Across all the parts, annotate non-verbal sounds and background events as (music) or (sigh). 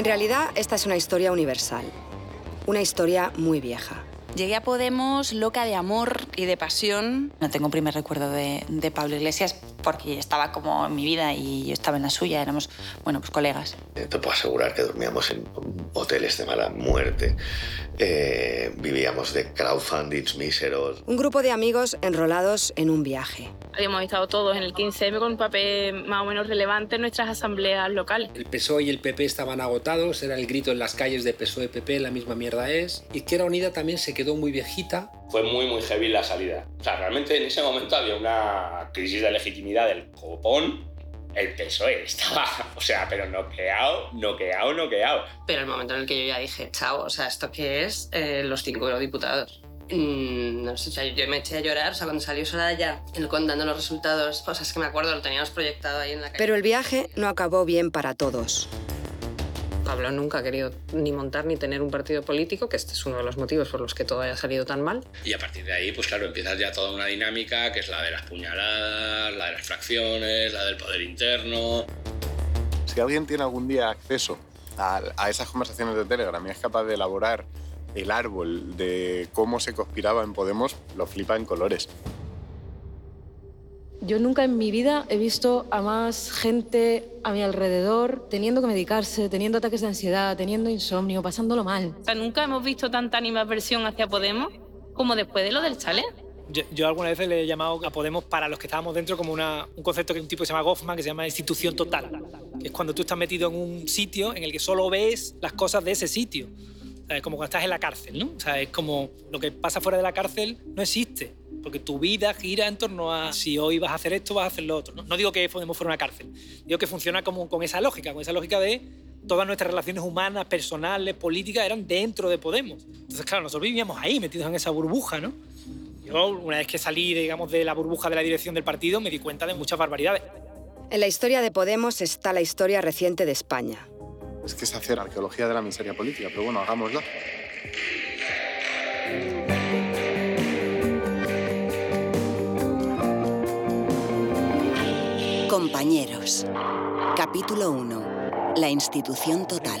En realidad, esta es una historia universal. Una historia muy vieja. Llegué a Podemos loca de amor y de pasión. No tengo un primer recuerdo de, de, Pablo Iglesias porque estaba como en mi vida y yo estaba en la suya, éramos, bueno, pues colegas. Te puedo asegurar que dormíamos en hoteles de mala muerte, eh, vivíamos de crowdfundings míseros. Un grupo de amigos enrolados en un viaje. Habíamos estado todos en el 15M con un papel más o menos relevante en nuestras asambleas locales. El PSOE y el PP estaban agotados, era el grito en las calles de PSOE-PP, la misma mierda es. Izquierda Unida también se quedó muy viejita. Fue muy, muy heavy la salida. O sea, realmente en ese momento había una crisis de legitimidad del copón. El PSOE estaba, (laughs) o sea, pero noqueado, noqueado, noqueado. Pero el momento en el que yo ya dije, chao, o sea, ¿esto qué es? Eh, los cinco eurodiputados. Mm, no sé, o sea, yo me eché a llorar, o sea, cuando salió Soraya, el contando los resultados, o sea, es que me acuerdo, lo teníamos proyectado ahí en la calle. Pero el viaje no acabó bien para todos. Pablo nunca ha querido ni montar ni tener un partido político, que este es uno de los motivos por los que todo haya salido tan mal. Y a partir de ahí, pues claro, empiezas ya toda una dinámica que es la de las puñaladas, la de las fracciones, la del poder interno. Si alguien tiene algún día acceso a, a esas conversaciones de Telegram y es capaz de elaborar el árbol de cómo se conspiraba en Podemos, lo flipa en colores. Yo nunca en mi vida he visto a más gente a mi alrededor teniendo que medicarse, teniendo ataques de ansiedad, teniendo insomnio, pasándolo mal. O sea, nunca hemos visto tanta animadversión hacia Podemos como después de lo del chalet. Yo, yo, alguna vez le he llamado a Podemos para los que estábamos dentro como una, un concepto que un tipo se llama Goffman, que se llama institución total. Que es cuando tú estás metido en un sitio en el que solo ves las cosas de ese sitio. Es como cuando estás en la cárcel, ¿no? O sea, es como lo que pasa fuera de la cárcel no existe. Porque tu vida gira en torno a si hoy vas a hacer esto, vas a hacer lo otro. No, no digo que Podemos fuera una cárcel. Digo que funciona como con esa lógica, con esa lógica de todas nuestras relaciones humanas, personales, políticas, eran dentro de Podemos. Entonces, claro, nosotros vivíamos ahí, metidos en esa burbuja, ¿no? Yo, una vez que salí, digamos, de la burbuja de la dirección del partido, me di cuenta de muchas barbaridades. En la historia de Podemos está la historia reciente de España. Es que es hacer arqueología de la miseria política, pero bueno, hagámoslo. Compañeros. Capítulo 1. La institución total.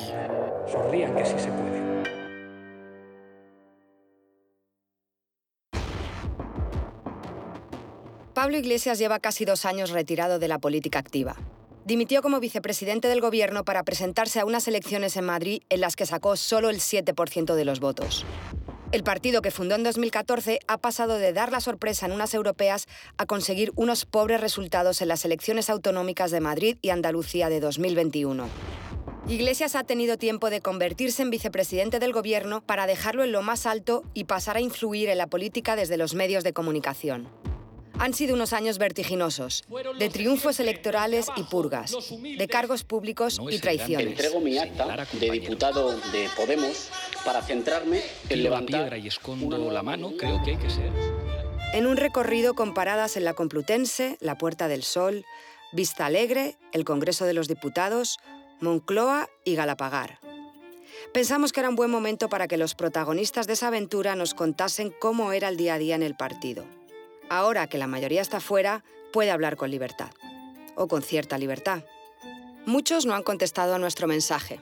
Sonrían que sí se puede. Pablo Iglesias lleva casi dos años retirado de la política activa. Dimitió como vicepresidente del gobierno para presentarse a unas elecciones en Madrid en las que sacó solo el 7% de los votos. El partido que fundó en 2014 ha pasado de dar la sorpresa en unas europeas a conseguir unos pobres resultados en las elecciones autonómicas de Madrid y Andalucía de 2021. Iglesias ha tenido tiempo de convertirse en vicepresidente del gobierno para dejarlo en lo más alto y pasar a influir en la política desde los medios de comunicación. Han sido unos años vertiginosos, de triunfos electorales y purgas, de cargos públicos y traiciones. Entrego mi acta de diputado de Podemos para centrarme en levantar piedra y escondo la mano, creo que hay que ser. En un recorrido con paradas en la Complutense, la Puerta del Sol, Vista Alegre, el Congreso de los Diputados, Moncloa y Galapagar. Pensamos que era un buen momento para que los protagonistas de esa aventura nos contasen cómo era el día a día en el partido. Ahora que la mayoría está fuera, puede hablar con libertad. O con cierta libertad. Muchos no han contestado a nuestro mensaje.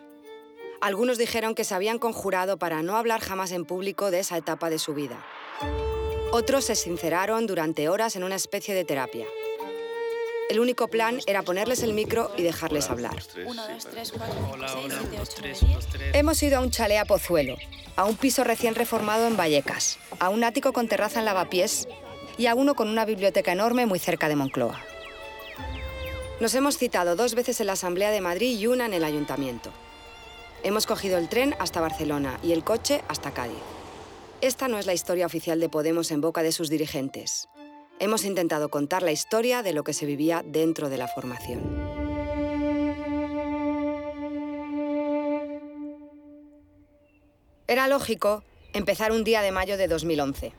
Algunos dijeron que se habían conjurado para no hablar jamás en público de esa etapa de su vida. Otros se sinceraron durante horas en una especie de terapia. El único plan era ponerles el micro y dejarles hablar. Hemos ido a un chalet a Pozuelo, a un piso recién reformado en Vallecas, a un ático con terraza en Lavapiés y a uno con una biblioteca enorme muy cerca de Moncloa. Nos hemos citado dos veces en la Asamblea de Madrid y una en el Ayuntamiento. Hemos cogido el tren hasta Barcelona y el coche hasta Cádiz. Esta no es la historia oficial de Podemos en boca de sus dirigentes. Hemos intentado contar la historia de lo que se vivía dentro de la formación. Era lógico empezar un día de mayo de 2011.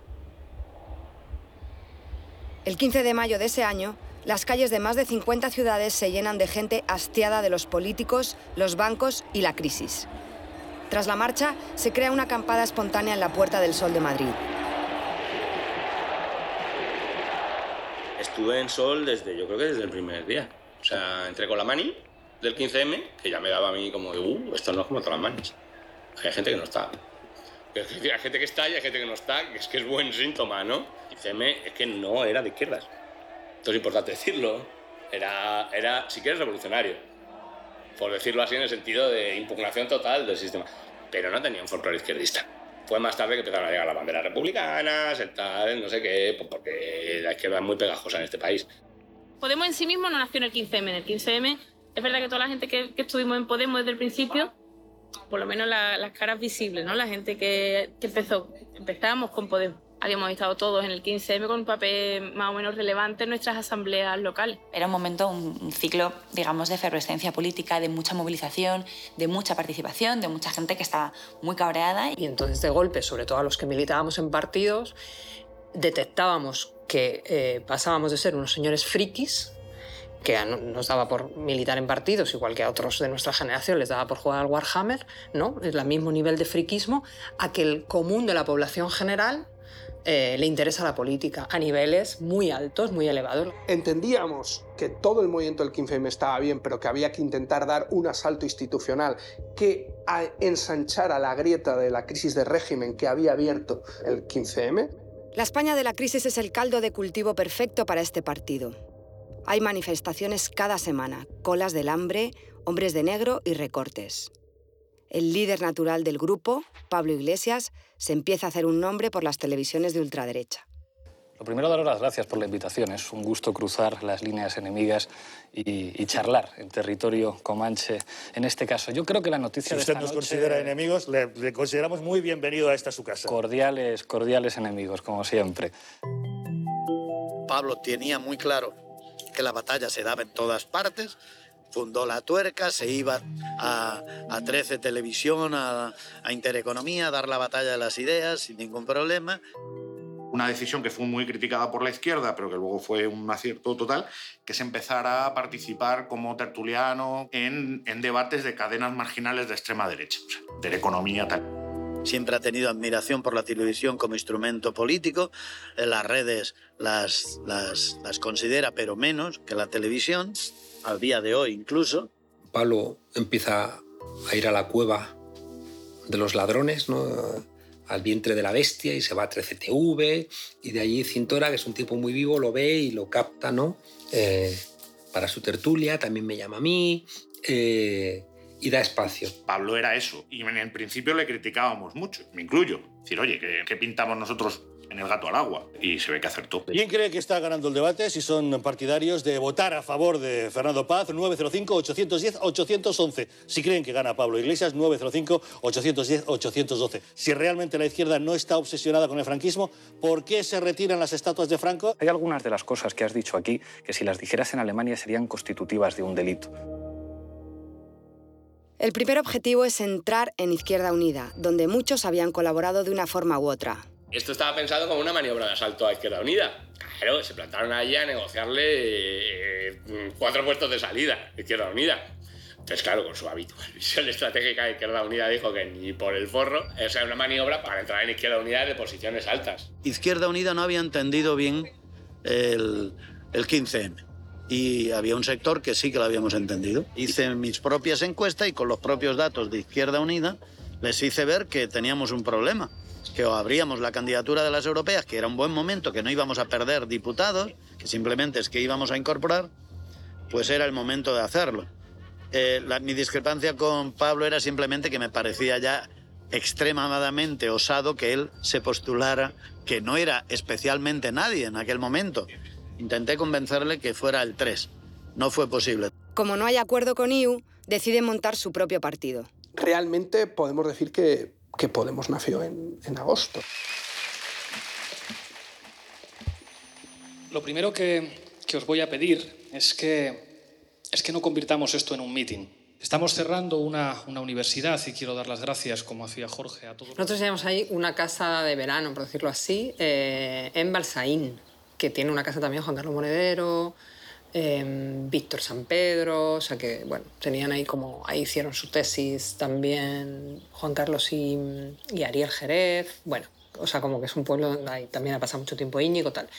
El 15 de mayo de ese año, las calles de más de 50 ciudades se llenan de gente hastiada de los políticos, los bancos y la crisis. Tras la marcha, se crea una acampada espontánea en la Puerta del Sol de Madrid. Estuve en Sol desde, yo creo que desde el primer día. O sea, entré con la mani del 15M que ya me daba a mí como de, uh, esto no es como todas las mañas. Hay gente que no está. Hay gente que está y hay gente que no está, que es que es buen síntoma, ¿no? 15M es que no era de izquierdas. Esto es importante decirlo. Era, era si quieres, revolucionario. Por decirlo así, en el sentido de impugnación total del sistema. Pero no tenía un folclore izquierdista. Fue más tarde que empezaron a llegar las banderas republicanas, el tal, no sé qué, pues porque la izquierda es muy pegajosa en este país. Podemos en sí mismo no nació en el 15M. En el 15M es verdad que toda la gente que, que estuvimos en Podemos desde el principio, por lo menos la- las caras visibles, ¿no? La gente que, que empezó, empezábamos con Podemos. Habíamos estado todos en el 15M con un papel más o menos relevante en nuestras asambleas locales. Era un momento, un, ciclo, digamos, de efervescencia política, de mucha movilización, de mucha participación, de mucha gente que estaba muy cabreada. Y entonces, de golpe, sobre todo a los que militábamos en partidos, detectábamos que eh, pasábamos de ser unos señores frikis, que nos daba por militar en partidos, igual que a otros de nuestra generación les daba por jugar al Warhammer, ¿no? Es el mismo nivel de friquismo, a que el común de la población general eh, le interesa la política a niveles muy altos, muy elevados. Entendíamos que todo el movimiento del 15M estaba bien, pero que había que intentar dar un asalto institucional que ensanchara la grieta de la crisis de régimen que había abierto el 15M. La España de la crisis es el caldo de cultivo perfecto para este partido. Hay manifestaciones cada semana, colas del hambre, hombres de negro y recortes. El líder natural del grupo, Pablo Iglesias, se empieza a hacer un nombre por las televisiones de ultraderecha. Lo primero, daros las gracias por la invitación. Es un gusto cruzar las líneas enemigas y, y charlar en territorio comanche. En este caso, yo creo que la noticia Si de usted nos noche- considera enemigos, le, le consideramos muy bienvenido a esta su casa. Cordiales, cordiales enemigos, como siempre. Pablo tenía muy claro que la batalla se daba en todas partes, fundó la tuerca, se iba a, a 13 Televisión, a, a Intereconomía, a dar la batalla de las ideas sin ningún problema. Una decisión que fue muy criticada por la izquierda, pero que luego fue un acierto total, que es empezar a participar como tertuliano en, en debates de cadenas marginales de extrema derecha, o sea, de la economía tal. Siempre ha tenido admiración por la televisión como instrumento político, las redes las, las, las considera, pero menos que la televisión, al día de hoy incluso. Pablo empieza a ir a la cueva de los ladrones, ¿no? al vientre de la bestia y se va a 13TV y de allí Cintora, que es un tipo muy vivo, lo ve y lo capta ¿no? Eh, para su tertulia, también me llama a mí eh, y da espacio. Pablo era eso, y en el principio le criticábamos mucho, me incluyo. Decir, oye, ¿qué, qué pintamos nosotros en el gato al agua? Y se ve que acertó. ¿Quién cree que está ganando el debate? Si son partidarios de votar a favor de Fernando Paz, 905-810-811. Si creen que gana Pablo Iglesias, 905-810-812. Si realmente la izquierda no está obsesionada con el franquismo, ¿por qué se retiran las estatuas de Franco? Hay algunas de las cosas que has dicho aquí que si las dijeras en Alemania serían constitutivas de un delito. El primer objetivo es entrar en Izquierda Unida, donde muchos habían colaborado de una forma u otra. Esto estaba pensado como una maniobra de asalto a Izquierda Unida. Claro, se plantaron allí a negociarle eh, cuatro puestos de salida a Izquierda Unida. Entonces, claro, con su habitual (laughs) visión estratégica de Izquierda Unida dijo que ni por el forro. O sea, una maniobra para entrar en Izquierda Unida de posiciones altas. Izquierda Unida no había entendido bien el, el 15M. Y había un sector que sí que lo habíamos entendido. Hice mis propias encuestas y con los propios datos de Izquierda Unida les hice ver que teníamos un problema. Que o abríamos la candidatura de las europeas, que era un buen momento, que no íbamos a perder diputados, que simplemente es que íbamos a incorporar, pues era el momento de hacerlo. Eh, la- mi discrepancia con Pablo era simplemente que me parecía ya extremadamente osado que él se postulara, que no era especialmente nadie en aquel momento. Intenté convencerle que fuera el 3. No fue posible. Como no hay acuerdo con IU, deciden montar su propio partido. Realmente podemos decir que, que Podemos nació en, en agosto. Lo primero que, que os voy a pedir es que, es que no convirtamos esto en un meeting. Estamos cerrando una, una universidad y quiero dar las gracias, como hacía Jorge, a todos. Nosotros teníamos ahí una casa de verano, por decirlo así, eh, en Balsaín, que tiene una casa también Juan Carlos Monedero, eh, Víctor San Pedro, o sea que, bueno, tenían ahí como, ahí hicieron su tesis también Juan Carlos y, y Ariel Jerez, bueno, o sea, como que es un pueblo donde ahí también ha pasado mucho tiempo Íñigo, tal.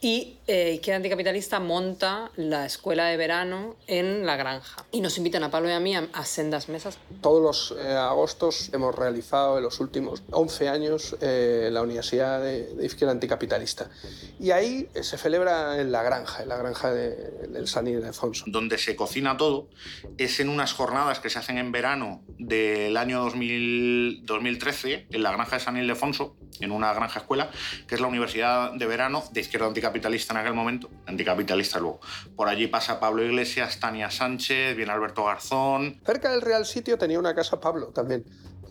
Y eh, Izquierda Anticapitalista monta la escuela de verano en La Granja. Y nos invitan a Pablo y a mí a, a sendas mesas. Todos los eh, agostos hemos realizado en los últimos 11 años eh, la Universidad de, de, Izquierda Anticapitalista. Y ahí eh, se celebra en La Granja, en la granja de, del San Ildefonso. Donde se cocina todo es en unas jornadas que se hacen en verano del año 2000, 2013 en la granja de San Ildefonso, en una granja escuela, que es la Universidad de Verano de Izquierda Anticapitalista capitalista en aquel momento, anticapitalista luego. Por allí pasa Pablo Iglesias, Tania Sánchez, viene Alberto Garzón. Cerca del Real Sitio tenía una casa Pablo también.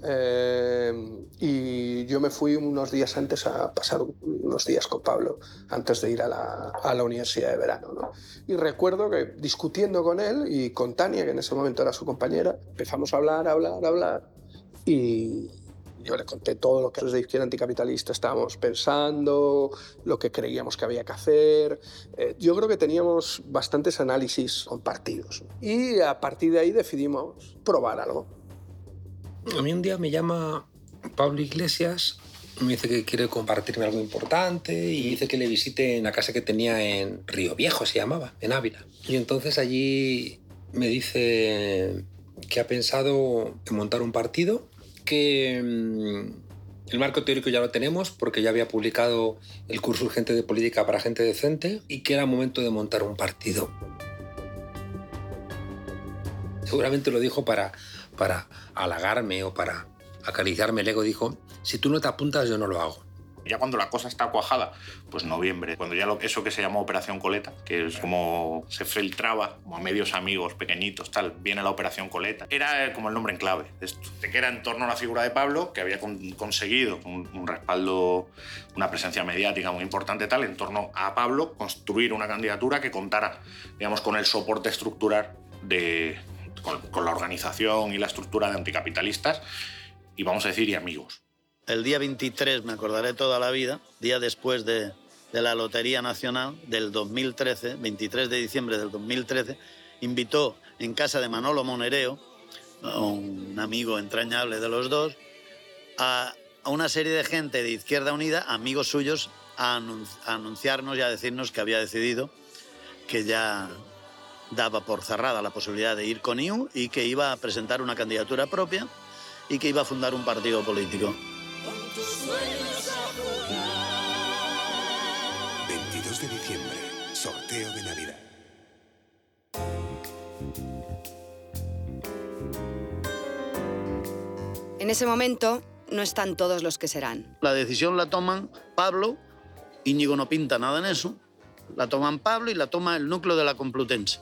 Eh, y yo me fui unos días antes a pasar unos días con Pablo, antes de ir a la, a la universidad de verano. ¿no? Y recuerdo que discutiendo con él y con Tania, que en ese momento era su compañera, empezamos a hablar, a hablar, a hablar. Y, yo le conté todo lo que desde Izquierda Anticapitalista estábamos pensando, lo que creíamos que había que hacer. Eh, yo creo que teníamos bastantes análisis compartidos. Y a partir de ahí decidimos probar algo. A mí un día me llama Pablo Iglesias, me dice que quiere compartirme algo importante y dice que le visite en la casa que tenía en Río Viejo, se llamaba, en Ávila. Y entonces allí me dice que ha pensado en montar un partido que mm, el marco teórico ya lo tenemos porque ya había publicado el curso urgente de política para gente decente y que era momento de montar un partido. Seguramente lo dijo para, para halagarme o para acariciarme el ego. Dijo, si tú no te apuntas yo no lo hago. Ya cuando la cosa está cuajada, pues noviembre, cuando ya eso que se llamó Operación Coleta, que es como se filtraba como a medios amigos pequeñitos, tal, viene la Operación Coleta. Era como el nombre en clave esto, que era en torno a la figura de Pablo, que había con, conseguido un, un, respaldo, una presencia mediática muy importante, tal, en torno a Pablo, construir una candidatura que contara, digamos, con el soporte estructural de, con, con la organización y la estructura de anticapitalistas, y vamos a decir, y amigos el día 23, me acordaré toda la vida, día después de, la Lotería Nacional del 2013, 23 de diciembre del 2013, invitó en casa de Manolo Monereo, un amigo entrañable de los dos, a, una serie de gente de Izquierda Unida, amigos suyos, a, a anunciarnos y a decirnos que había decidido que ya daba por cerrada la posibilidad de ir con IU y que iba a presentar una candidatura propia y que iba a fundar un partido político. 22 de diciembre, sorteo de Navidad. En ese momento no están todos los que serán. La decisión la toman Pablo, Íñigo no pinta nada en eso, la toman Pablo y la toma el núcleo de la Complutense.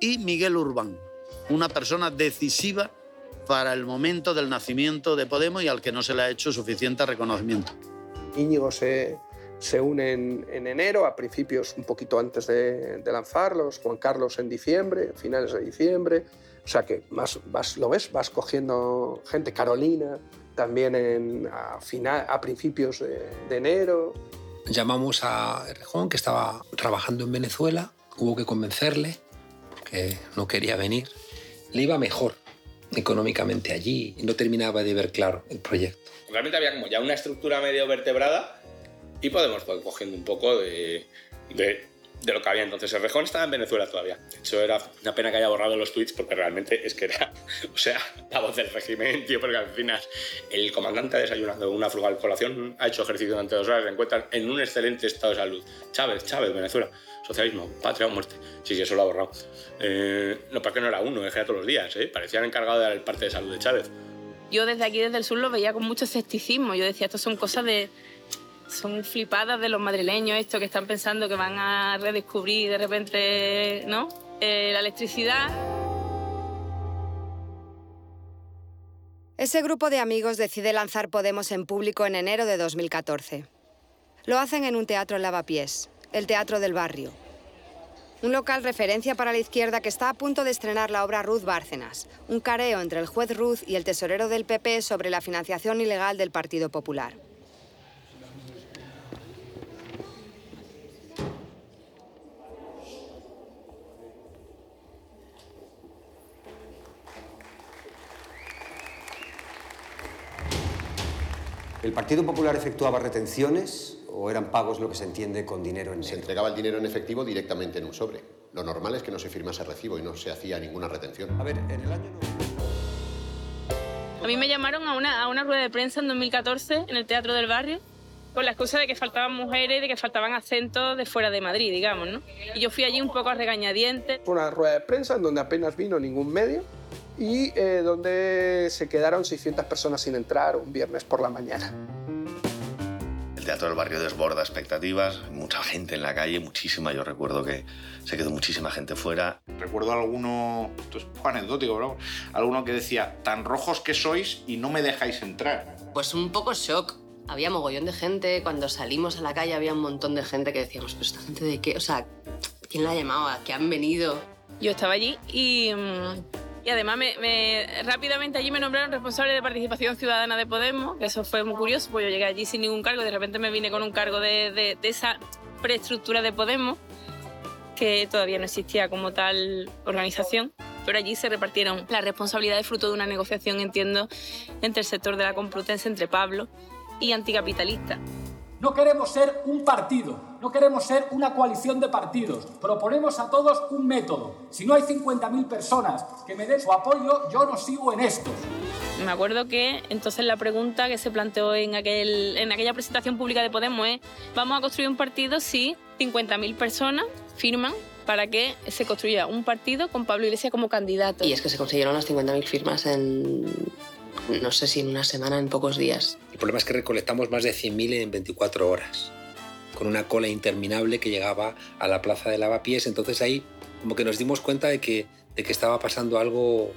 Y Miguel Urbán, una persona decisiva para el momento del nacimiento de Podemos y al que no se le ha hecho suficiente reconocimiento. Íñigo se, se une en, en, enero, a principios un poquito antes de, de, lanzarlos, Juan Carlos en diciembre, finales de diciembre. O sea que más, vas, lo ves, vas cogiendo gente, Carolina, también en, a, final, a principios de, de enero. Llamamos a Errejón, que estaba trabajando en Venezuela, hubo que convencerle, porque no quería venir. Le iba mejor económicamente allí y no terminaba de ver claro el proyecto. Realmente había como ya una estructura medio vertebrada y Podemos fue cogiendo un poco de, de, de, lo que había entonces. El Rejón estaba en Venezuela todavía. De hecho, era una pena que haya borrado los tweets porque realmente es que era, (laughs) o sea, la voz del régimen, tío, porque al final el comandante ha desayunado una frugal colación, ha hecho ejercicio durante dos horas, se encuentran en un excelente estado de salud. Chávez, Chávez, Venezuela. Socialismo, patria o muerte. Sí, sí, eso lo ha borrado. Eh, no, para que no era uno, era todos los días, ¿eh? Parecían encargado de dar el parte de salud de Chávez. Yo desde aquí, desde el sur, lo veía con mucho escepticismo. Yo decía, esto son cosas de... Son flipadas de los madrileños, esto que están pensando que van a redescubrir de repente, ¿no? Eh, la electricidad. Ese grupo de amigos decide lanzar Podemos en público en enero de 2014. Lo hacen en un teatro en Lavapiés, el Teatro del Barrio. Un local referencia para la izquierda que está a punto de estrenar la obra Ruth Bárcenas, un careo entre el juez Ruth y el tesorero del PP sobre la financiación ilegal del Partido Popular. El Partido Popular efectuaba retenciones o eran pagos lo que se entiende con dinero en Se negro? entregaba el dinero en efectivo directamente en un sobre. Lo normal es que no se firmase recibo y no se hacía ninguna retención. A ver, en el año... A mí me llamaron a una, a una rueda de prensa en 2014 en el Teatro del Barrio con la excusa de que faltaban mujeres, de que faltaban acentos de fuera de Madrid, digamos, ¿no? Y yo fui allí un poco a regañadientes. Fue una rueda de prensa en donde apenas vino ningún medio y eh, donde se quedaron 600 personas sin entrar un viernes por la mañana. El Teatro del Barrio desborda expectativas, mucha gente en la calle, muchísima. Yo recuerdo que se quedó muchísima gente fuera. Recuerdo alguno, esto es poco anecdótico, ¿no? alguno que decía, tan rojos que sois y no me dejáis entrar. Pues un poco shock. Había mogollón de gente. Cuando salimos a la calle había un montón de gente que decíamos, ¿pero esta gente de qué? O sea, ¿quién la ha llamado? ¿A qué han venido? Yo estaba allí y, mm, además me, me- rápidamente allí me nombraron responsable de participación ciudadana de Podemos, que eso fue muy curioso, pues yo llegué allí sin ningún cargo y de repente me vine con un cargo de, esa preestructura de Podemos, que todavía no existía como tal organización. Pero allí se repartieron las responsabilidades fruto de una negociación, entiendo, entre el sector de la Complutense, entre Pablo y anticapitalistas. No queremos ser un partido, no queremos ser una coalición de partidos. Proponemos a todos un método. Si no hay 50.000 personas que me den su apoyo, yo no sigo en esto. Me acuerdo que entonces la pregunta que se planteó en, aquel, en aquella presentación pública de Podemos es, ¿vamos a construir un partido si 50.000 personas firman para que se construya un partido con Pablo Iglesias como candidato? Y es que se consiguieron las 50.000 firmas en, no sé si en una semana, en pocos días. El problema es que recolectamos más de 100.000 en 24 horas, con una cola interminable que llegaba a la plaza de lavapiés. Entonces ahí como que nos dimos cuenta de que, de que estaba pasando algo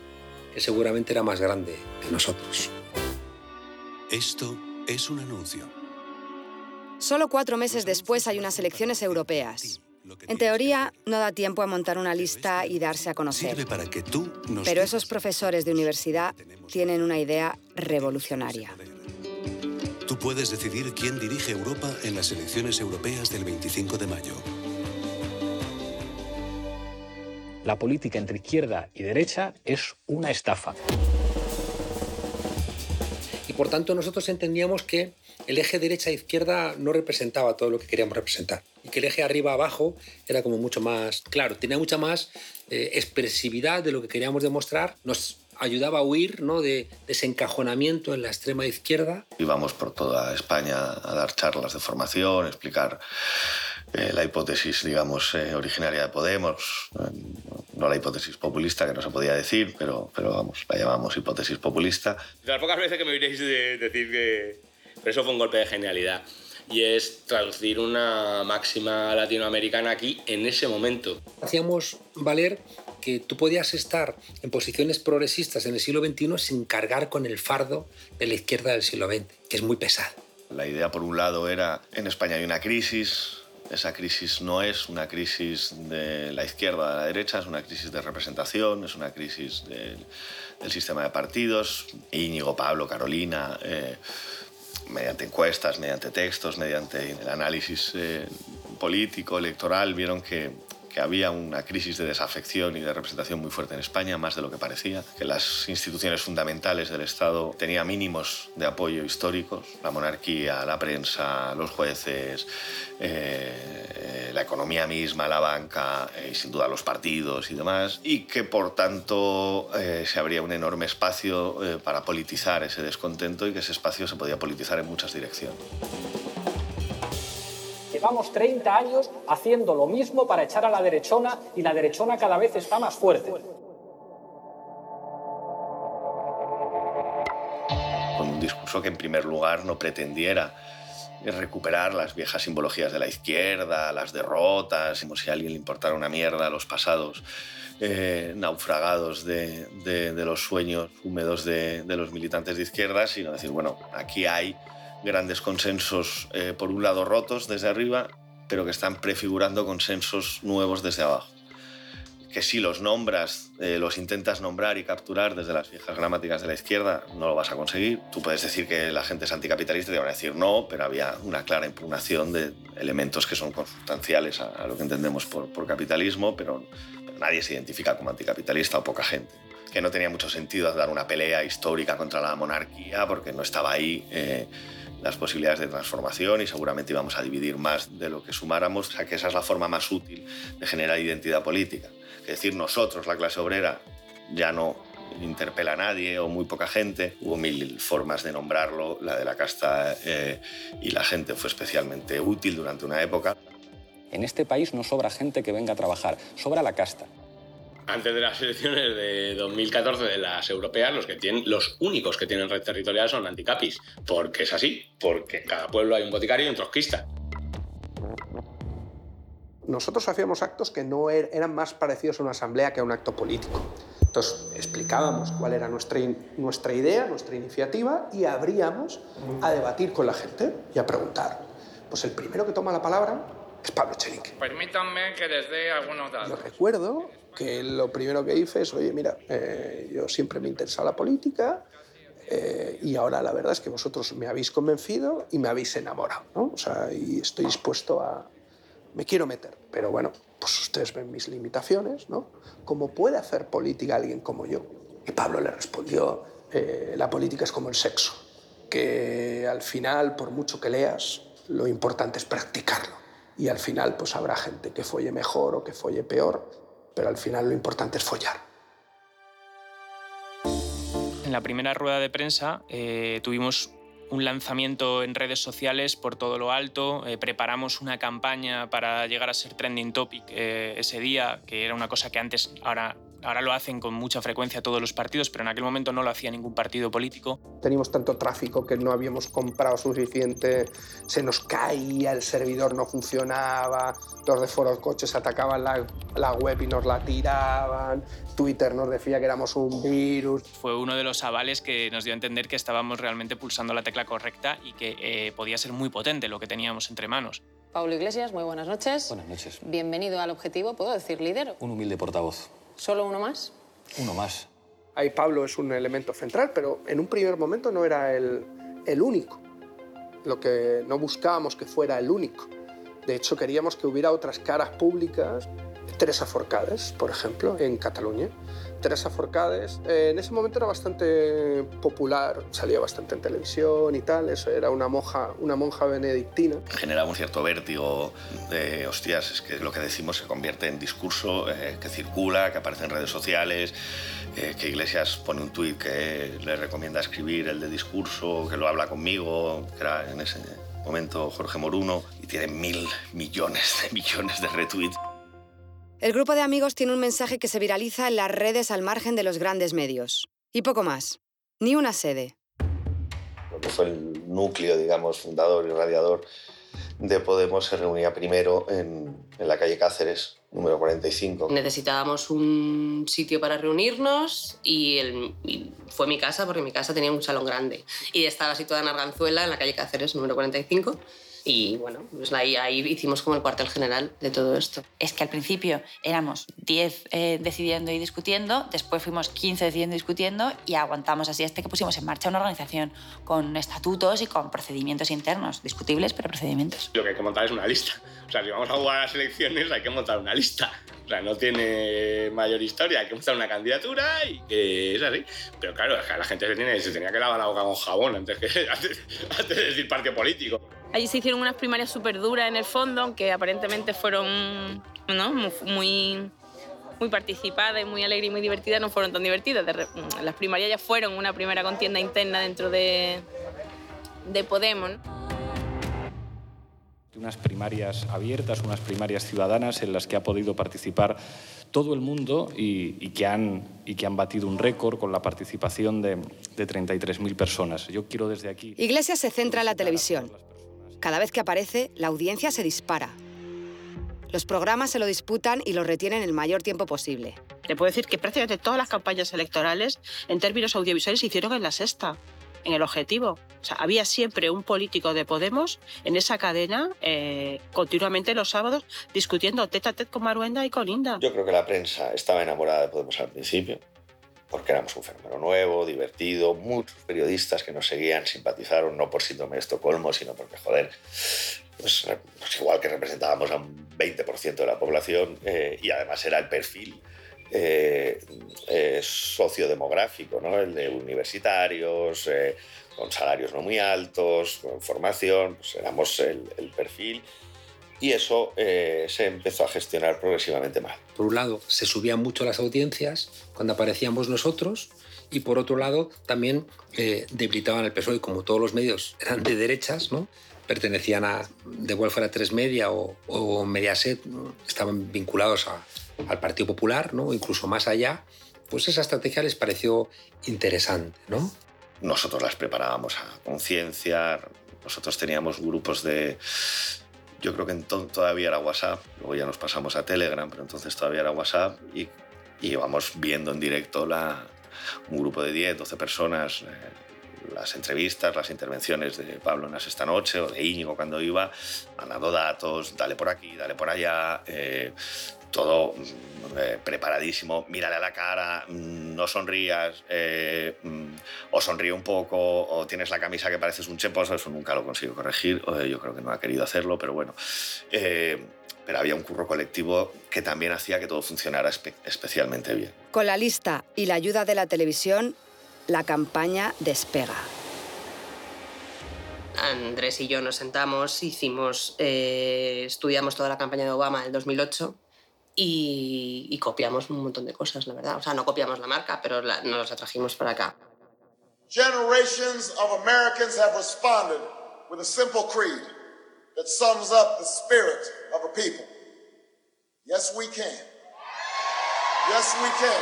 que seguramente era más grande que nosotros. Esto es un anuncio. Solo cuatro meses después hay unas elecciones europeas. En teoría, no da tiempo a montar una lista y darse a conocer. Sirve para que tú nos Pero esos profesores de universidad tienen una idea revolucionaria. Tú puedes decidir quién dirige Europa en las elecciones europeas del 25 de mayo. La política entre izquierda y derecha es una estafa. Por tanto nosotros entendíamos que el eje derecha-izquierda no representaba todo lo que queríamos representar. Y que el eje arriba-abajo era como mucho más claro, tenía mucha más eh, expresividad de lo que queríamos demostrar. Nos ayudaba a huir ¿no? de, de ese encajonamiento en la extrema izquierda. Íbamos por toda España a dar charlas de formación, explicar eh, la hipótesis, digamos, eh, originaria de Podemos, no la hipótesis populista, que no se podía decir, pero, pero vamos, la llamamos hipótesis populista. De las pocas veces que me oiréis de- decir que pero eso fue un golpe de genialidad. Y es traducir una máxima latinoamericana aquí en ese momento. Hacíamos valer que tú podías estar en posiciones progresistas en el siglo XXI sin cargar con el fardo de la izquierda del siglo XX, que es muy pesado. La idea, por un lado, era en España hay una crisis. Esa crisis no es una crisis de la izquierda a la derecha, es una crisis de representación, es una crisis del, del sistema de partidos. Íñigo, Pablo, Carolina, eh, mediante encuestas, mediante textos, mediante el análisis eh, político, electoral, vieron que, que había una crisis de desafección y de representación muy fuerte en España, más de lo que parecía, que las instituciones fundamentales del Estado tenían mínimos de apoyo históricos, la monarquía, la prensa, los jueces, eh, la economía misma, la banca eh, y sin duda los partidos y demás, y que por tanto eh, se abría un enorme espacio eh, para politizar ese descontento y que ese espacio se podía politizar en muchas direcciones. Llevamos 30 años haciendo lo mismo para echar a la derechona y la derechona cada vez está más fuerte. con un discurso que en primer lugar no pretendiera recuperar las viejas simbologías de la izquierda, las derrotas, como si a alguien le importara una mierda los pasados eh, naufragados de, de- de los sueños húmedos de, de los militantes de izquierda, sino decir, bueno, aquí hay grandes consensos, eh, por un lado rotos desde arriba, pero que están prefigurando consensos nuevos desde abajo que si los nombras, eh, los intentas nombrar y capturar desde las viejas gramáticas de la izquierda, no lo vas a conseguir. Tú puedes decir que la gente es anticapitalista y te van a decir no, pero había una clara impugnación de elementos que son consustanciales a, lo que entendemos por, capitalismo, pero, pero nadie se identifica como anticapitalista o poca gente. Que no tenía mucho sentido dar una pelea histórica contra la monarquía porque no estaba ahí. eh, las posibilidades de transformación y seguramente íbamos a dividir más de lo que sumáramos, o que esa es la forma más útil de generar identidad política. Es decir, nosotros, la clase obrera, ya no interpela a nadie o muy poca gente. Hubo mil formas de nombrarlo. La de la casta eh, y la gente fue especialmente útil durante una época. En este país no sobra gente que venga a trabajar, sobra la casta. Antes de las elecciones de 2014 de las europeas, los, que tienen, los únicos que tienen red territorial son anticapis. Porque es así, porque en cada pueblo hay un boticario y un trotskista. Nosotros hacíamos actos que no er-, eran más parecidos a una asamblea que a un acto político. Entonces explicábamos cuál era nuestra, nuestra idea, nuestra iniciativa y abríamos a debatir con la gente y a preguntar. Pues el primero que toma la palabra es Pablo Echenique. Permítanme que les dé algunos datos. Yo recuerdo que lo primero que hice es, oye, mira, eh, yo siempre me interesa la política eh, y ahora la verdad es que vosotros me habéis convencido y me habéis enamorado, ¿no? O sea, y estoy dispuesto a... Me quiero meter, pero bueno, pues ustedes ven mis limitaciones, ¿no? ¿Cómo puede hacer política alguien como yo? Y Pablo le respondió, eh, la política es como el sexo, que al final, por mucho que leas, lo importante es practicarlo. Y al final, pues habrá gente que folle mejor o que folle peor, pero al final lo importante es follar. En la primera rueda de prensa eh, tuvimos un lanzamiento en redes sociales por todo lo alto, eh, preparamos una campaña para llegar a ser trending topic eh, ese día, que era una cosa que antes, ahora Ahora lo hacen con mucha frecuencia todos los partidos, pero en aquel momento no lo hacía ningún partido político. Teníamos tanto tráfico que no habíamos comprado suficiente, se nos caía, el servidor no funcionaba, los de Foro Coches atacaban la, la web y nos la tiraban, Twitter nos decía que éramos un virus. Fue uno de los avales que nos dio a entender que estábamos realmente pulsando la tecla correcta y que eh, podía ser muy potente lo que teníamos entre manos. Pablo Iglesias, muy buenas noches. Buenas noches. Bienvenido al objetivo, ¿puedo decir líder? Un humilde portavoz. ¿Solo uno más? Uno más. Ahí Pablo es un elemento central, pero en un primer momento no era el, el único. Lo que no buscábamos que fuera el único. De hecho, queríamos que hubiera otras caras públicas. Teresa Forcades, por ejemplo, en Cataluña. Teresa Forcades eh, en ese momento era bastante popular, salía bastante en televisión y tal, eso era una monja, una monja benedictina. Generaba un cierto vértigo de, hostias, es que lo que decimos se convierte en discurso eh, que circula, que aparece en redes sociales, eh, que Iglesias pone un tuit que le recomienda escribir el de discurso, que lo habla conmigo, que era en ese momento Jorge Moruno, y tiene mil millones de millones de retweets. El grupo de amigos tiene un mensaje que se viraliza en las redes al margen de los grandes medios. Y poco más. Ni una sede. Lo que fue el núcleo, digamos, fundador y radiador de Podemos se reunía primero en, en la calle Cáceres, número 45. Necesitábamos un sitio para reunirnos y, el, y fue mi casa porque mi casa tenía un salón grande. Y estaba situada en Arganzuela, en la calle Cáceres, número 45. Y bueno, pues ahí, ahí hicimos como el cuartel general de todo esto. Es que al principio éramos 10 eh, decidiendo y discutiendo, después fuimos 15 decidiendo y discutiendo y aguantamos así hasta que pusimos en marcha una organización con estatutos y con procedimientos internos, discutibles, pero procedimientos. Lo que hay que montar es una lista. O sea, si vamos a jugar a las elecciones hay que montar una lista. O sea, no tiene mayor historia, hay que montar una candidatura y que es así. Pero claro, la gente se, tiene, se tenía que lavar la boca con jabón antes, que, antes, (laughs) antes de decir partido político. Allí se hicieron unas primarias súper duras en el fondo, aunque aparentemente fueron ¿no? muy, muy participadas y muy alegres y muy divertidas, no fueron tan divertidas. Las primarias ya fueron una primera contienda interna dentro de, de Podemos. Unas primarias abiertas, unas primarias ciudadanas en las que ha podido participar todo el mundo y, y que, han, y que han batido un récord con la participación de, de 33.000 personas. Yo quiero desde aquí... Iglesias se centra en la televisión. Cada vez que aparece, la audiencia se dispara. Los programas se lo disputan y lo retienen el mayor tiempo posible. Te puedo decir que prácticamente todas las campañas electorales, en términos audiovisuales, se hicieron en la sexta, en el objetivo. O sea, había siempre un político de Podemos en esa cadena, eh, continuamente los sábados, discutiendo tete a tete con Maruenda y con Inda. Yo creo que la prensa estaba enamorada de Podemos al principio porque éramos un fenómeno nuevo, divertido, muchos periodistas que nos seguían simpatizaron no por síndrome de Estocolmo, sino porque, joder, pues, pues igual que representábamos a un 20% de la población eh, y además era el perfil eh, eh, sociodemográfico, ¿no? el de universitarios, con salarios no muy altos, con formación, pues éramos el perfil y eso eh, se empezó a gestionar progresivamente mal. Por un lado, se subían mucho las audiencias cuando aparecíamos nosotros y por otro lado también eh, debilitaban el PSOE, como todos los medios eran de derechas, ¿no? pertenecían a, de igual fuera Tres Media o, o Mediaset, ¿no? estaban vinculados a- al Partido Popular, ¿no? incluso más allá, pues esa estrategia les pareció interesante. ¿no? Nosotros las preparábamos a conciencia, nosotros teníamos grupos de... Yo creo que entonces todavía era WhatsApp, luego ya nos pasamos a Telegram, pero entonces todavía era WhatsApp y, y íbamos viendo en directo la, un grupo de 10, 12 personas, eh, las entrevistas, las intervenciones de Pablo en las esta noche o de Íñigo cuando iba, mandando datos, dale por aquí, dale por allá, eh, todo mm, eh, preparadísimo, mírale a la cara, mm, no sonrías, eh, mm, o sonríe un poco, o tienes la camisa que pareces un chepo, eso nunca lo consigo corregir, o yo creo que no ha querido hacerlo, pero bueno. Eh, pero había un curro colectivo que también hacía que todo funcionara espe- especialmente bien. Con la lista y la ayuda de la televisión, la campaña despega. Andrés y yo nos sentamos, hicimos, eh, estudiamos toda la campaña de Obama del 2008 y, y copiamos un montón de cosas, la verdad. O sea, no copiamos la marca, pero la- nos la trajimos para acá. Generations of Americans have responded with a simple creed that sums up the spirit of a people. Yes, we can. Yes, we can.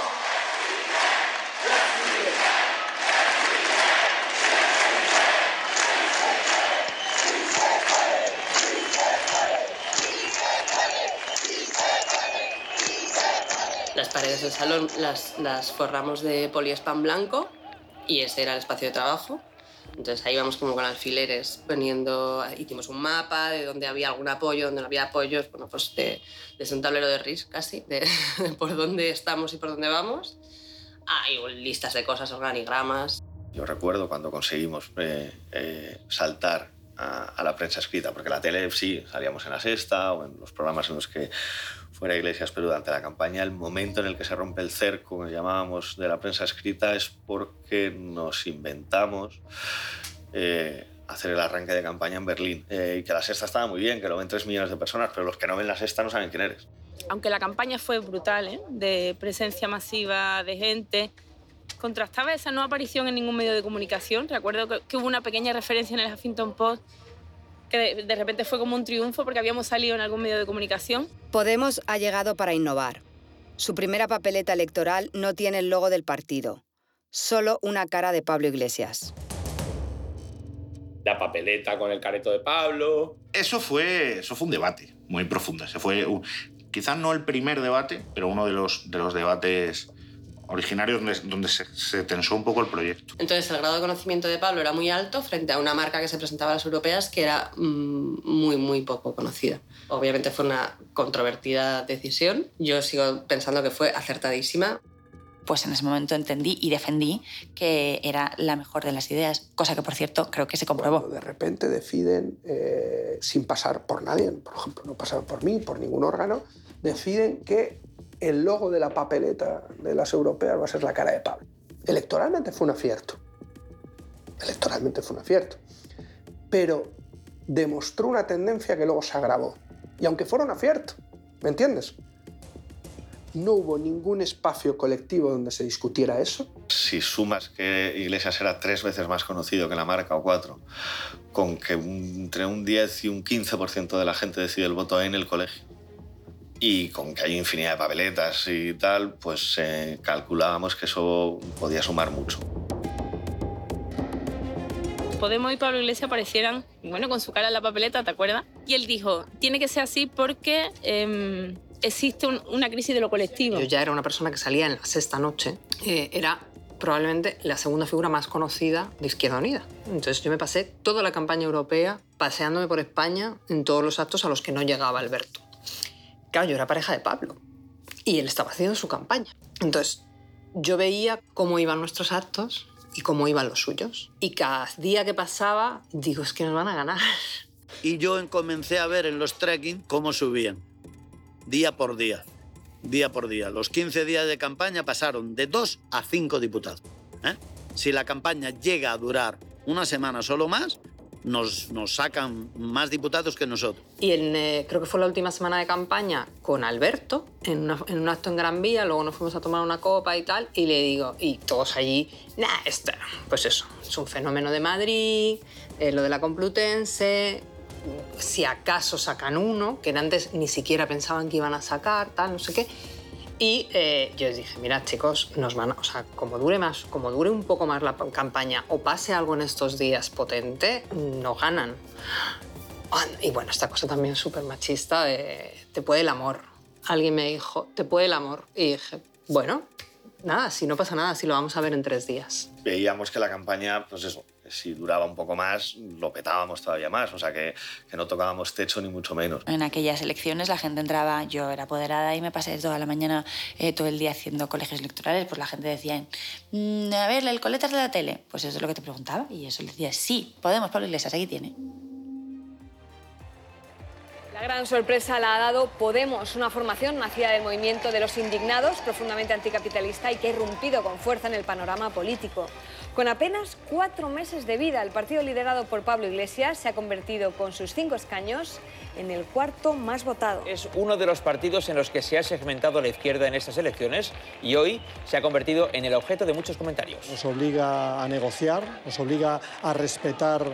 Paredes del salón las, las forramos de poliespan blanco y ese era el espacio de trabajo. Entonces ahí íbamos como con alfileres poniendo, hicimos un mapa de donde había algún apoyo, donde no había apoyos, bueno, pues de, desde un tablero de RIS casi, de, (laughs) de por dónde estamos y por dónde vamos. Ah, y listas de cosas, organigramas. Yo recuerdo cuando conseguimos eh, eh, saltar a, a la prensa escrita, porque la tele sí, salíamos en la sexta o en los programas en los que fuera Iglesias, pero durante la campaña el momento en el que se rompe el cerco, que llamábamos, de la prensa escrita es porque nos inventamos eh, hacer el arranque de campaña en Berlín. Eh, y que la sexta estaba muy bien, que lo ven tres millones de personas, pero los que no ven la sexta no saben quién eres. Aunque la campaña fue brutal, ¿eh? de presencia masiva de gente, contrastaba esa no aparición en ningún medio de comunicación. Recuerdo que hubo una pequeña referencia en el Huffington Post que de, de repente fue como un triunfo porque habíamos salido en algún medio de comunicación. Podemos ha llegado para innovar. Su primera papeleta electoral no tiene el logo del partido, solo una cara de Pablo Iglesias. La papeleta con el careto de Pablo. Eso fue, eso fue un debate muy profundo. Ese fue un- quizás no el primer debate, pero uno de los, de los debates originarios donde, donde se, se tensó un poco el proyecto. Entonces el grado de conocimiento de Pablo era muy alto frente a una marca que se presentaba a las europeas que era mm, muy, muy poco conocida. Obviamente fue una controvertida decisión. Yo sigo pensando que fue acertadísima. Pues en ese momento entendí y defendí que era la mejor de las ideas, cosa que por cierto creo que se comprobó. De repente deciden, eh, sin pasar por nadie, por ejemplo, no pasaron por mí, por ningún órgano, deciden que el logo de la papeleta de las europeas va a ser la cara de Pablo. Electoralmente fue un acierto. Electoralmente fue un acierto. Pero demostró una tendencia que luego se agravó. Y aunque fuera un acierto, ¿me entiendes? No hubo ningún espacio colectivo donde se discutiera eso. Si sumas que Iglesias era tres veces más conocido que la marca o cuatro, con que entre un 10 y un 15% de la gente decide el voto en el colegio, y con que hay infinidad de papeletas y tal, pues eh, calculábamos que eso podía sumar mucho. Podemos y Pablo Iglesias aparecieran, bueno, con su cara en la papeleta, ¿te acuerdas? Y él dijo, tiene que ser así porque em, existe un- una crisis de lo colectivo. Yo ya era una persona que salía en la sexta noche. Eh, era probablemente la segunda figura más conocida de Izquierda Unida. Entonces yo me pasé toda la campaña europea paseándome por España en todos los actos a los que no llegaba Alberto. Claro, yo era pareja de Pablo y él estaba haciendo su campaña. Entonces yo veía cómo iban nuestros actos y cómo iban los suyos. Y cada día que pasaba, digo, es que nos van a ganar. Y yo comencé a ver en los trekking cómo subían, día por día. día por día. Los 15 días de campaña pasaron de 2 a 5 diputados. ¿eh? Si la campaña llega a durar una semana solo más, nos, sacan más diputados que nosotros. Y eh, creo que fue la última semana de campaña con Alberto, en, un acto en Gran Vía, luego nos fuimos a tomar una copa y tal, y le digo, y todos allí, nah, esto, pues eso, es un fenómeno de Madrid, eh, lo de la Complutense, si acaso sacan uno, que antes ni siquiera pensaban que iban a sacar, tal, no sé qué. Y eh, yo les dije, mira chicos, nos van o sea, como dure más, como dure un poco más la pa- campaña o pase algo en estos días potente, no ganan. Ah, Y bueno, esta cosa también súper machista de te puede el amor. Alguien me dijo, te puede el amor. Y dije, bueno, nada, si no pasa nada, si lo vamos a ver en tres días. Veíamos que la campaña, pues eso, si duraba un poco más, lo petábamos todavía más. O sea, que, que no tocábamos techo ni mucho menos. En aquellas elecciones la gente entraba, yo era apoderada y me pasé toda la mañana, eh, todo el día haciendo colegios electorales, pues la gente decía, "Mm, a ver, el coletas de la tele, pues eso es lo que te preguntaba y eso le decía, sí, podemos, Pablo Iglesias, aquí tiene. La gran sorpresa la ha dado Podemos, una formación nacida del movimiento de los indignados, profundamente anticapitalista y que ha irrumpido con fuerza en el panorama político. Con apenas cuatro meses de vida, el partido liderado por Pablo Iglesias se ha convertido con sus cinco escaños en el cuarto más votado. Es uno de los partidos en los que se ha segmentado la izquierda en estas elecciones y hoy se ha convertido en el objeto de muchos comentarios. Nos obliga a negociar, nos obliga a respetar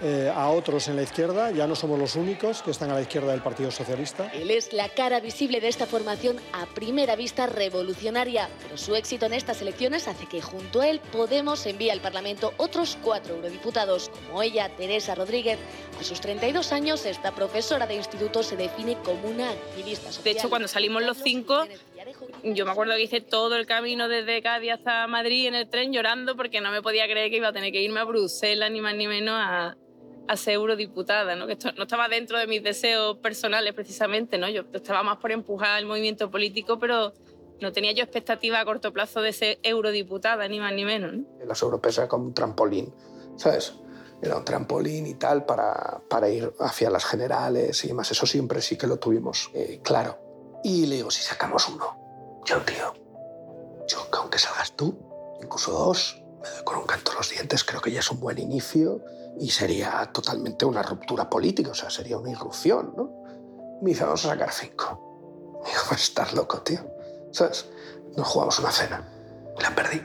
eh, a otros en la izquierda. Ya no somos los únicos que están a la izquierda del Partido Socialista. Él es la cara visible de esta formación a primera vista revolucionaria, pero su éxito en estas elecciones hace que junto a él Podemos envíe al Parlamento otros cuatro eurodiputados, como ella, Teresa Rodríguez. A sus 32 años, esta profesora de instituto se define como una activista social. De hecho, cuando salimos los cinco, yo me acuerdo que hice todo el camino desde Cádiz hasta Madrid en el tren llorando porque no me podía creer que iba a tener que irme a Bruselas, ni más ni menos, a, a ser eurodiputada, ¿no? que esto no estaba dentro de mis deseos personales precisamente, ¿no? yo estaba más por empujar el movimiento político, pero no tenía yo expectativa a corto plazo de ser eurodiputada, ni más ni menos. ¿no? Las europeas era como un trampolín, ¿sabes? Era un trampolín y tal para, para ir hacia las generales y demás. Eso siempre sí que lo tuvimos eh, claro. Y le digo, si sacamos uno, yo, tío, yo, que aunque salgas tú, incluso dos, me doy con un canto los dientes, creo que ya es un buen inicio y sería totalmente una ruptura política, o sea, sería una irrupción, ¿no? Me dice, vamos a sacar cinco. Digo, pues estás loco, tío. ¿Sabes? Nos jugamos una cena. La perdí.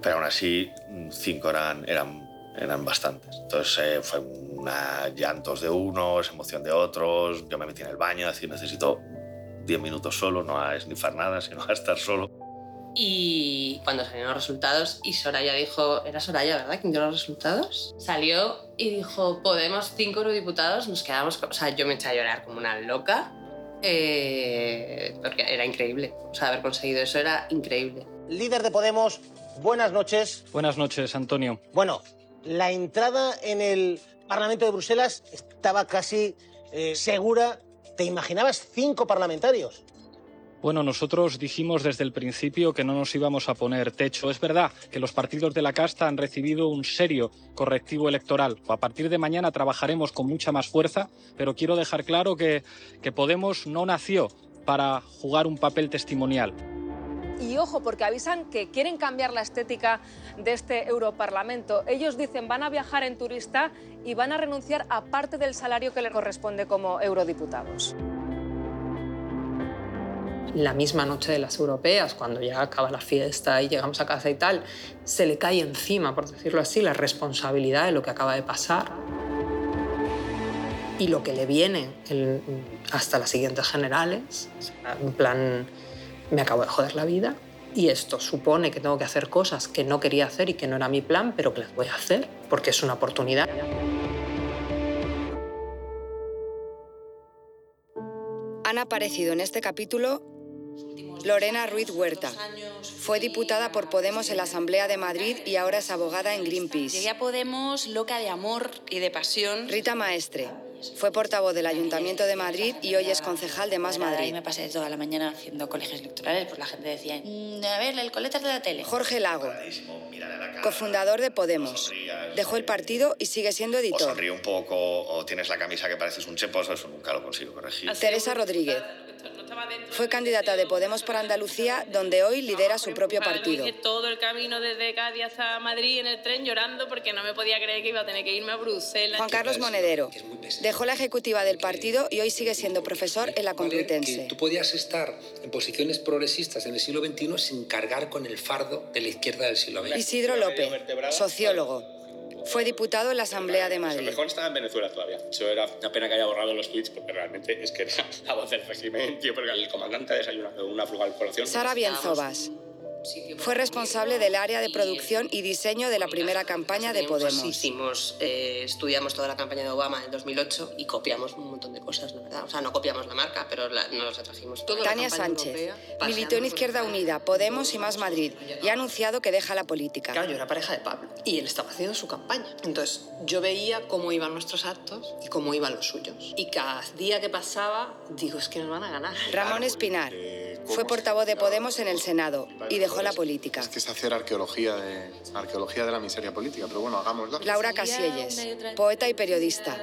Pero aún así, cinco eran, eran, eran bastantes. Entonces eh, fue una llantos de unos, emoción de otros. Yo me metí en el baño, decir, necesito 10 minutos solo, no a esnifar nada, sino a estar solo. Y cuando salieron los resultados, y Soraya dijo, era Soraya, ¿verdad? ¿Quién dio los resultados? Salió y dijo, Podemos cinco eurodiputados, nos quedamos, con- o sea, yo me eché a llorar como una loca, eh, porque era increíble, o sea, haber conseguido eso era increíble. Líder de Podemos, buenas noches. Buenas noches, Antonio. Bueno, la entrada en el Parlamento de Bruselas estaba casi eh, segura. ¿Te imaginabas cinco parlamentarios? Bueno, nosotros dijimos desde el principio que no nos íbamos a poner techo. Es verdad que los partidos de la casta han recibido un serio correctivo electoral. A partir de mañana trabajaremos con mucha más fuerza, pero quiero dejar claro que, que Podemos no nació para jugar un papel testimonial. Y ojo, porque avisan que quieren cambiar la estética de este Europarlamento. Ellos dicen van a viajar en turista y van a renunciar a parte del salario que les corresponde como eurodiputados. La misma noche de las europeas, cuando ya acaba la fiesta y llegamos a casa y tal, se le cae encima, por decirlo así, la responsabilidad de lo que acaba de pasar y lo que le viene hasta las siguientes generales. En plan, me acabo de joder la vida y esto supone que tengo que hacer cosas que no quería hacer y que no era mi plan, pero que las voy a hacer porque es una oportunidad. Han aparecido en este capítulo Lorena Ruiz Huerta. Fue diputada por Podemos en la Asamblea de Madrid y ahora es abogada en Greenpeace. Llegué a Podemos loca de amor y de pasión. Rita Maestre. Fue portavoz del Ayuntamiento de Madrid y hoy es concejal de Más Madrid. me pasé toda la mañana haciendo colegios electorales, pues la gente decía, "Mm, a ver, el coletas de la tele. Jorge Lago, cofundador de Podemos. Dejó el partido y sigue siendo O editor. sonríe un poco, o tienes la camisa que pareces un chepo, eso nunca lo consigo corregir. Teresa Rodríguez. Fue candidata de Podemos por Andalucía, donde hoy lidera su propio partido. todo el camino desde Cádiz hasta Madrid en el tren llorando porque no me podía creer que iba a tener que irme a Bruselas. Juan Carlos Monedero dejó la ejecutiva del partido y hoy sigue siendo profesor en la Complutense. Tú podías estar en posiciones progresistas en el siglo XXI sin cargar con el fardo de la izquierda del siglo XX. Isidro López, sociólogo. Fue diputado en la Asamblea de Madrid. mejor estaba en Venezuela todavía. Eso era una pena que haya borrado los tweets porque realmente es que era (laughs) la voz del régimen, tío, porque el comandante ha desayunado una frugal colación. Sara Bienzobas. Fue responsable del área de producción y diseño de la primera campaña de Podemos. Hicimos, eh, estudiamos toda la campaña de Obama en 2008 y copiamos un montón de cosas, la verdad. O sea, no copiamos la marca, pero la, nos la trajimos. Toda Tania Sánchez militó en Izquierda Unida, Podemos y Más Madrid y ha anunciado que deja la política. Claro, yo era pareja de Pablo y él estaba haciendo su campaña. Entonces, yo veía cómo iban nuestros actos y cómo iban los suyos. Y cada día que pasaba, digo, es que nos van a ganar. Ramón Espinar fue portavoz de Podemos en el Senado y dejó la política. Es que es hacer arqueología de, arqueología de la miseria política, pero bueno, hagámoslo. Laura Casielles, poeta y periodista.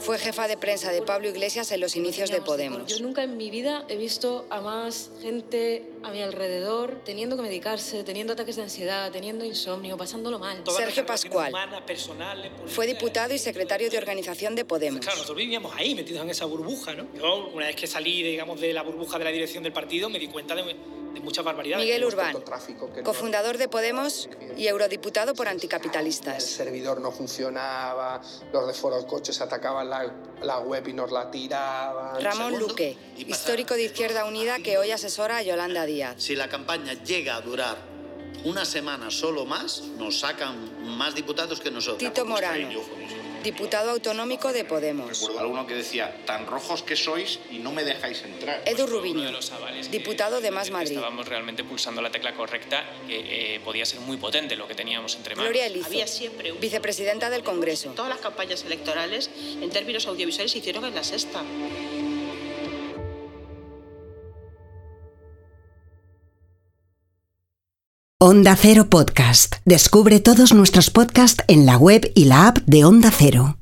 Fue jefa de prensa de Pablo Iglesias en los inicios de Podemos. Yo nunca en mi vida he visto a más gente a mi alrededor teniendo que medicarse, teniendo ataques de ansiedad, teniendo insomnio, pasándolo mal. Sergio Pascual fue diputado y secretario de organización de Podemos. Claro, nosotros vivíamos ahí, metidos en esa burbuja, ¿no? Yo, una vez que salí, digamos, de la burbuja de la dirección del partido, me di cuenta de, de muchas barbaridades. Miguel Urbán, cofundador de Podemos y eurodiputado por El anticapitalistas. servidor no funcionaba, los de Foro Coches atacaban la, la web y nos la tiraban. Ramón Luque, histórico de Izquierda Unida que hoy asesora a Yolanda Díaz. Si la campaña llega a durar una semana solo más, nos sacan más diputados que nosotros. Tito Morano, diputado autonómico de Podemos. Recuerdo alguno que decía, tan rojos que sois y no me dejáis entrar. Edu Rubiño, diputado de Más Madrid. Estábamos realmente pulsando la tecla correcta que eh, podía ser muy potente lo que teníamos entre manos. Gloria Elizo, Había siempre un- vicepresidenta del Congreso. Todas las campañas electorales en términos audiovisuales se hicieron en la sexta. Onda Cero Podcast. Descubre todos nuestros podcasts en la web y la app de Onda Cero.